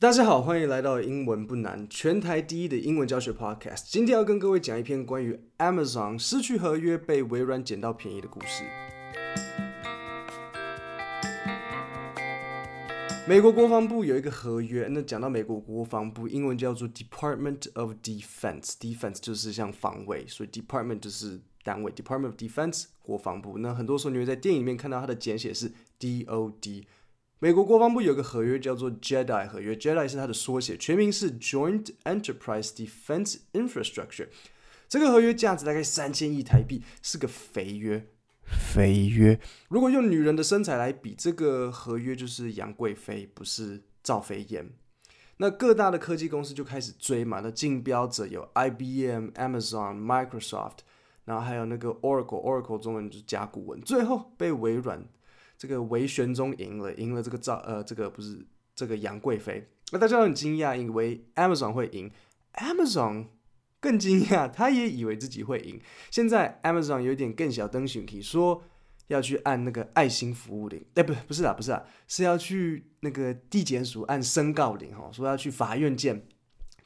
大家好，欢迎来到英文不难，全台第一的英文教学 Podcast。今天要跟各位讲一篇关于 Amazon 失去合约被微软捡到便宜的故事。美国国防部有一个合约，那讲到美国国防部，英文叫做 Department of Defense，Defense 就是像防卫，所以 Department 就是单位，Department of Defense 国防部。那很多时候你会在电影里面看到它的简写是 DOD。美国国防部有个合约叫做 JEDI 合约，JEDI 是它的缩写，全名是 Joint Enterprise Defense Infrastructure。这个合约价值大概三千亿台币，是个肥约。肥约。如果用女人的身材来比，这个合约就是杨贵妃，不是赵飞燕。那各大的科技公司就开始追嘛，那竞标者有 IBM、Amazon、Microsoft，然后还有那个 Oracle，Oracle 中文就是甲骨文，最后被微软。这个韦玄宗赢了，赢了这个赵呃，这个不是这个杨贵妃。那大家都很惊讶，以为 Amazon 会赢，Amazon 更惊讶，他也以为自己会赢。现在 Amazon 有点更小灯熊皮，说要去按那个爱心服务铃，哎，不，不是啊，不是啊，是要去那个地检署按申告铃哈，说要去法院见。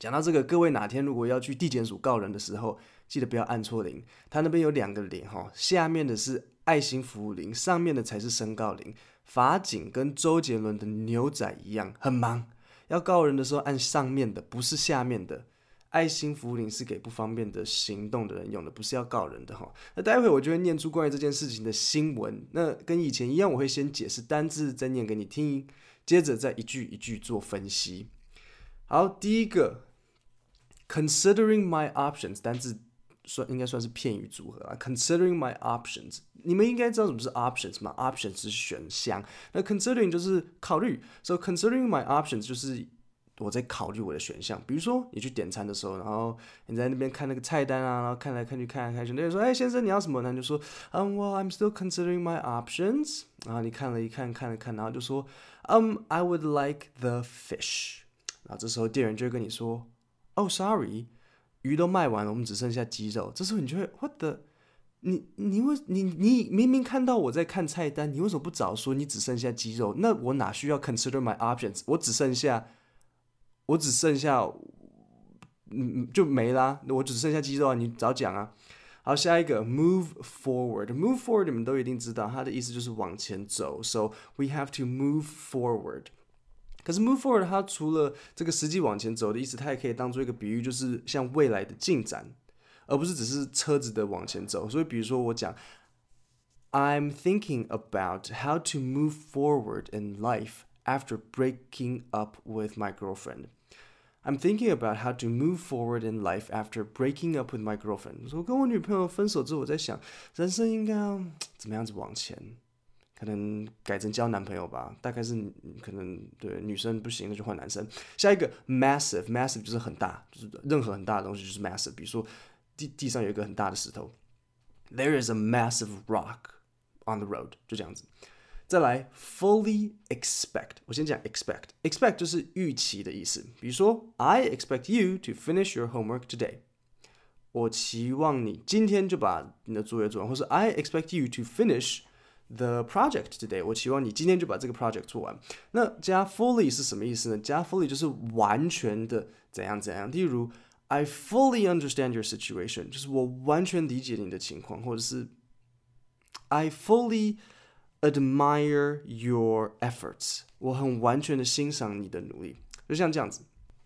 讲到这个，各位哪天如果要去地检署告人的时候，记得不要按错铃，他那边有两个铃哈，下面的是。爱心服务铃上面的才是申告铃，法警跟周杰伦的牛仔一样很忙，要告人的时候按上面的，不是下面的。爱心服务铃是给不方便的行动的人用的，不是要告人的哈。那待会我就会念出关于这件事情的新闻，那跟以前一样，我会先解释单字，再念给你听，接着再一句一句做分析。好，第一个，considering my options，单字。算应该算是片语组合啊。Considering my options，你们应该知道什么是 options 吗？options 是选项，那 considering 就是考虑。So considering my options 就是我在考虑我的选项。比如说你去点餐的时候，然后你在那边看那个菜单啊，然后看来看去看来看去，那个说，哎，先生你要什么？那就说，嗯，Well I'm still considering my options。然后你看了一看，看了看，然后就说，嗯，I would like the fish。然后这时候店员就会跟你说，Oh sorry。鱼都卖完了，我们只剩下鸡肉。这时候你就会，What the？你你为你你明明看到我在看菜单，你为什么不早说你只剩下鸡肉？那我哪需要 consider my options？我只剩下，我只剩下，嗯，就没啦。我只剩下鸡肉啊，你早讲啊。好，下一个 move forward。move forward 你们都一定知道，它的意思就是往前走。So we have to move forward。可是 move forward 它除了这个实际往前走的意思，它也可以当做一个比喻，就是像未来的进展，而不是只是车子的往前走。所以比如说我讲，I'm thinking about how to move forward in life after breaking up with my girlfriend. I'm thinking about how to move forward in life after breaking up with my girlfriend. 我跟我女朋友分手之后，我在想，人生应该要怎么样子往前。 可能改成交男朋友吧，大概是可能对女生不行，那就换男生。下一个 massive massive 就是很大，就是任何很大的东西就是 massive。比如说地地上有一个很大的石头，There is a massive rock on the road，就这样子。再来 fully expect，我先讲 expect，expect 就是预期的意思。比如说 I expect you to finish your homework today，我期望你今天就把你的作业做完，或是 I expect you to finish。The project today，我期望你今天就把这个 project 做完。那加 fully 是什么意思呢？加 fully 就是完全的怎样怎样。例如，I fully understand your situation，就是我完全理解你的情况，或者是 I fully admire your efforts，我很完全的欣赏你的努力。就像这样子。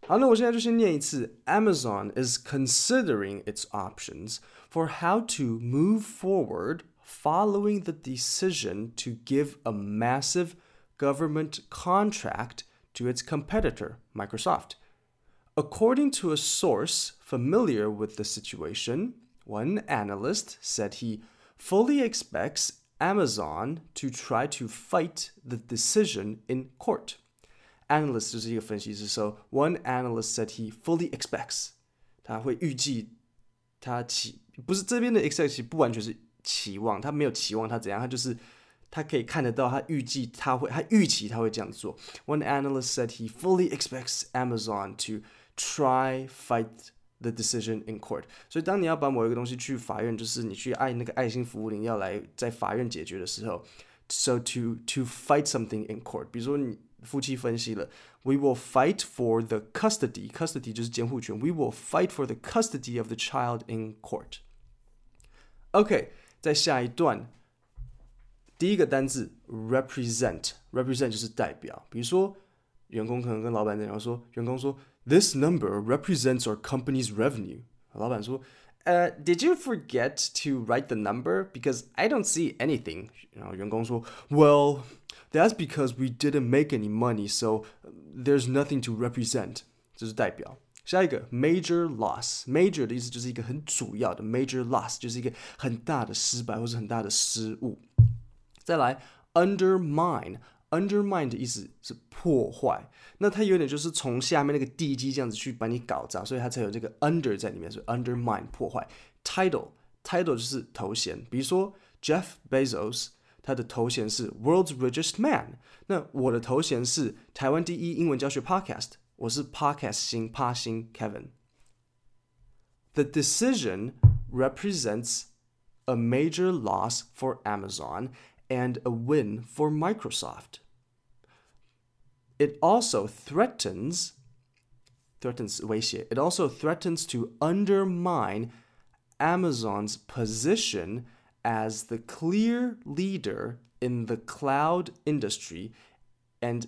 好，那我现在就先念一次。Amazon is considering its options for how to move forward. following the decision to give a massive government contract to its competitor, Microsoft. According to a source familiar with the situation, one analyst said he fully expects Amazon to try to fight the decision in court. Analyst 就是一个分析师，so one analyst said he fully expects，他会预计他期不是这边的 expect 不完全是。 期望他没有期望他怎样，他就是他可以看得到，他预计他会，他预期他会这样做。One analyst said he fully expects Amazon to try fight the decision in court。所以当你要把某一个东西去法院，就是你去爱那个爱心服务铃要来在法院解决的时候，so to to fight something in court，比如说你 夫妻分析了，We will fight for the custody. Custody 就是监护权。We will fight for the custody of the child in court. OK， 在下一段，第一个单字 represent，represent 就是代表。比如说，员工可能跟老板这样说，员工说，This number represents our company's revenue。老板说，呃、uh,，Did you forget to write the number? Because I don't see anything。然后员工说，Well。That's because we didn't make any money, so there's nothing to represent. 这是代表。 下一个 major loss，major 的意思就是一个很主要的 major loss，就是一个很大的失败或是很大的失误。再来 undermine，undermine 的意思是破坏，那它有点就是从下面那个地基这样子去把你搞砸，所以它才有这个 under 在里面，所以 undermine 破坏。title，title 就是头衔，比如说 Jeff Bezos。他的头衔是 World's Richest Man，那我的头衔是台湾第一英文教学 Podcast，我是 Podcast 星趴星 Kevin。The decision represents a major loss for Amazon and a win for Microsoft. It also threatens threatens 威胁 it also threatens to undermine Amazon's position as the clear leader in the cloud industry and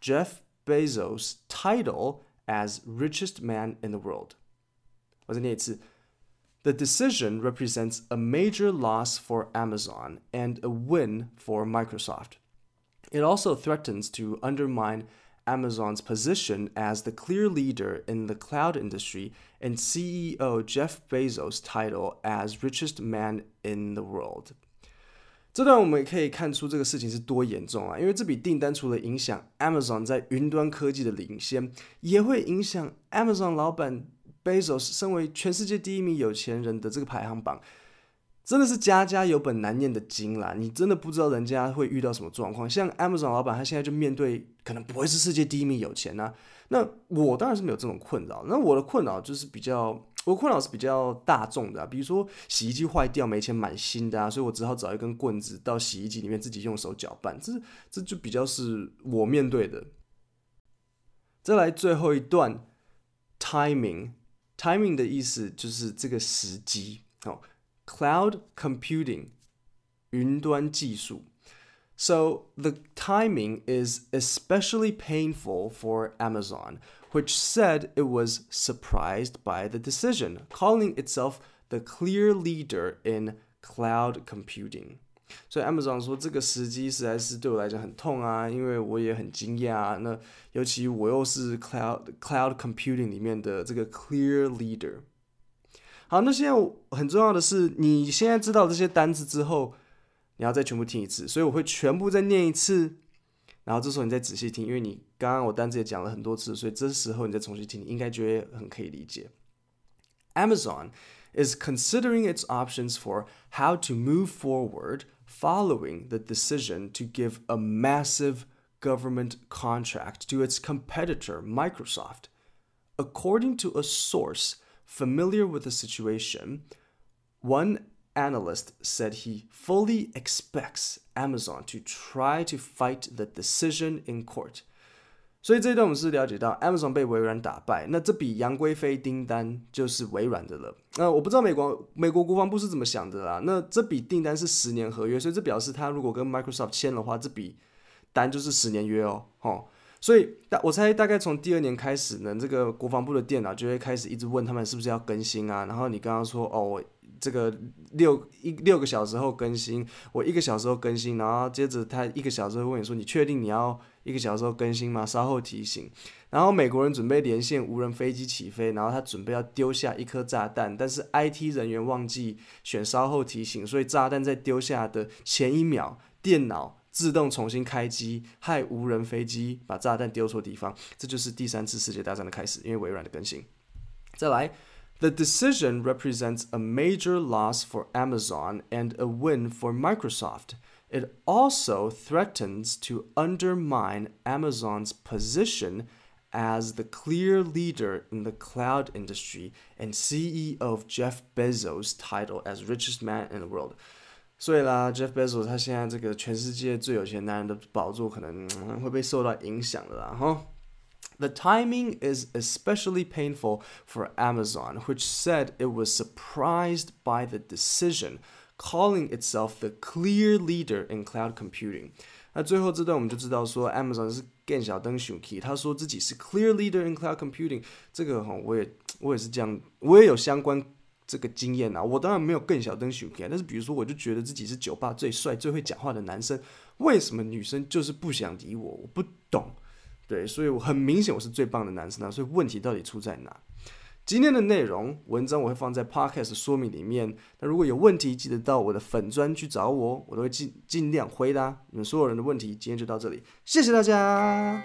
Jeff Bezos' title as richest man in the world. The decision represents a major loss for Amazon and a win for Microsoft. It also threatens to undermine Amazon's position as the clear leader in the cloud industry and CEO Jeff Bezos' title as richest man in the world。这段我们也可以看出这个事情是多严重啊！因为这笔订单除了影响 Amazon 在云端科技的领先，也会影响 Amazon 老板 Bezos 身为全世界第一名有钱人的这个排行榜。真的是家家有本难念的经啦！你真的不知道人家会遇到什么状况。像 Amazon 老板，他现在就面对可能不会是世界第一名有钱呐、那我当然是没有这种困扰。那我的困扰就是比较，我困扰是比较大众的、啊，比如说洗衣机坏掉没钱买新的啊，所以我只好找一根棍子到洗衣机里面自己用手搅拌。这这就比较是我面对的。再来最后一段，timing，timing 的意思就是这个时机哦。Cloud computing, 云端技术. So the timing is especially painful for Amazon, which said it was surprised by the decision, calling itself the clear leader in cloud computing. 所以 Amazon 说这个时机实在是对我来讲很痛啊，因为我也很惊讶啊。那尤其我又是 cloud cloud computing 里面的这个 clear leader。好，那现在很重要的是，你现在知道这些单词之后， 你要再全部听一次，所以我会全部再念一次，然后这时候你再仔细听，因为你刚刚我单词也讲了很多次，所以这时候你再重新听，你应该觉得很可以理解。Amazon is considering its options for how to move forward following the decision to give a massive government contract to its competitor Microsoft. According to a source familiar with the situation, one analyst said he fully expects Amazon to try to fight the decision in court. 所以这一段我们是了解到，Amazon 被微软打败，那这笔杨贵妃订单就是微软的了。那我不知道美国美国国防部是怎么想的啦。那这笔订单是十年合约，所以这表示他如果跟 Microsoft 签的话，这笔单就是十年约哦，吼。所以大我猜大概从第二年开始呢，这个国防部的电脑就会开始一直问他们是不是要更新啊。然后你刚刚说哦，这个六一六个小时后更新，我一个小时后更新，然后接着他一个小时后问你说，你确定你要一个小时后更新吗？稍后提醒。然后美国人准备连线无人飞机起飞，然后他准备要丢下一颗炸弹，但是 IT 人员忘记选稍后提醒，所以炸弹在丢下的前一秒，电脑。自动重新开机，害无人飞机把炸弹丢错地方，这就是第三次世界大战的开始，因为微软的更新。再来 ，The decision represents a major loss for Amazon and a win for Microsoft. It also threatens to undermine Amazon's position as the clear leader in the cloud industry and CEO of Jeff Bezos' title as richest man in the world. 所以啦，Jeff Bezos 他现在这个全世界最有钱男人的宝座可能会被受到影响的啦，哈。 The timing is especially painful for Amazon, which said it was surprised by the decision, calling itself the clear leader in cloud computing. 那最后这段我们就知道说，Amazon 是更小灯 Shuki，他说自己是 clear leader in cloud computing。这个哈，我也我也是这样，我也有相关这个经验啊。我当然没有更小灯 Shuki，但是比如说，我就觉得自己是酒吧最帅、最会讲话的男生，为什么女生就是不想理我？我不懂。 对，所以我很明显我是最棒的男生啊，所以问题到底出在哪？今天的内容文章我会放在 podcast 说明里面。那如果有问题，记得到我的粉专去找我，我都会尽尽量回答你们所有人的问题。今天就到这里，谢谢大家。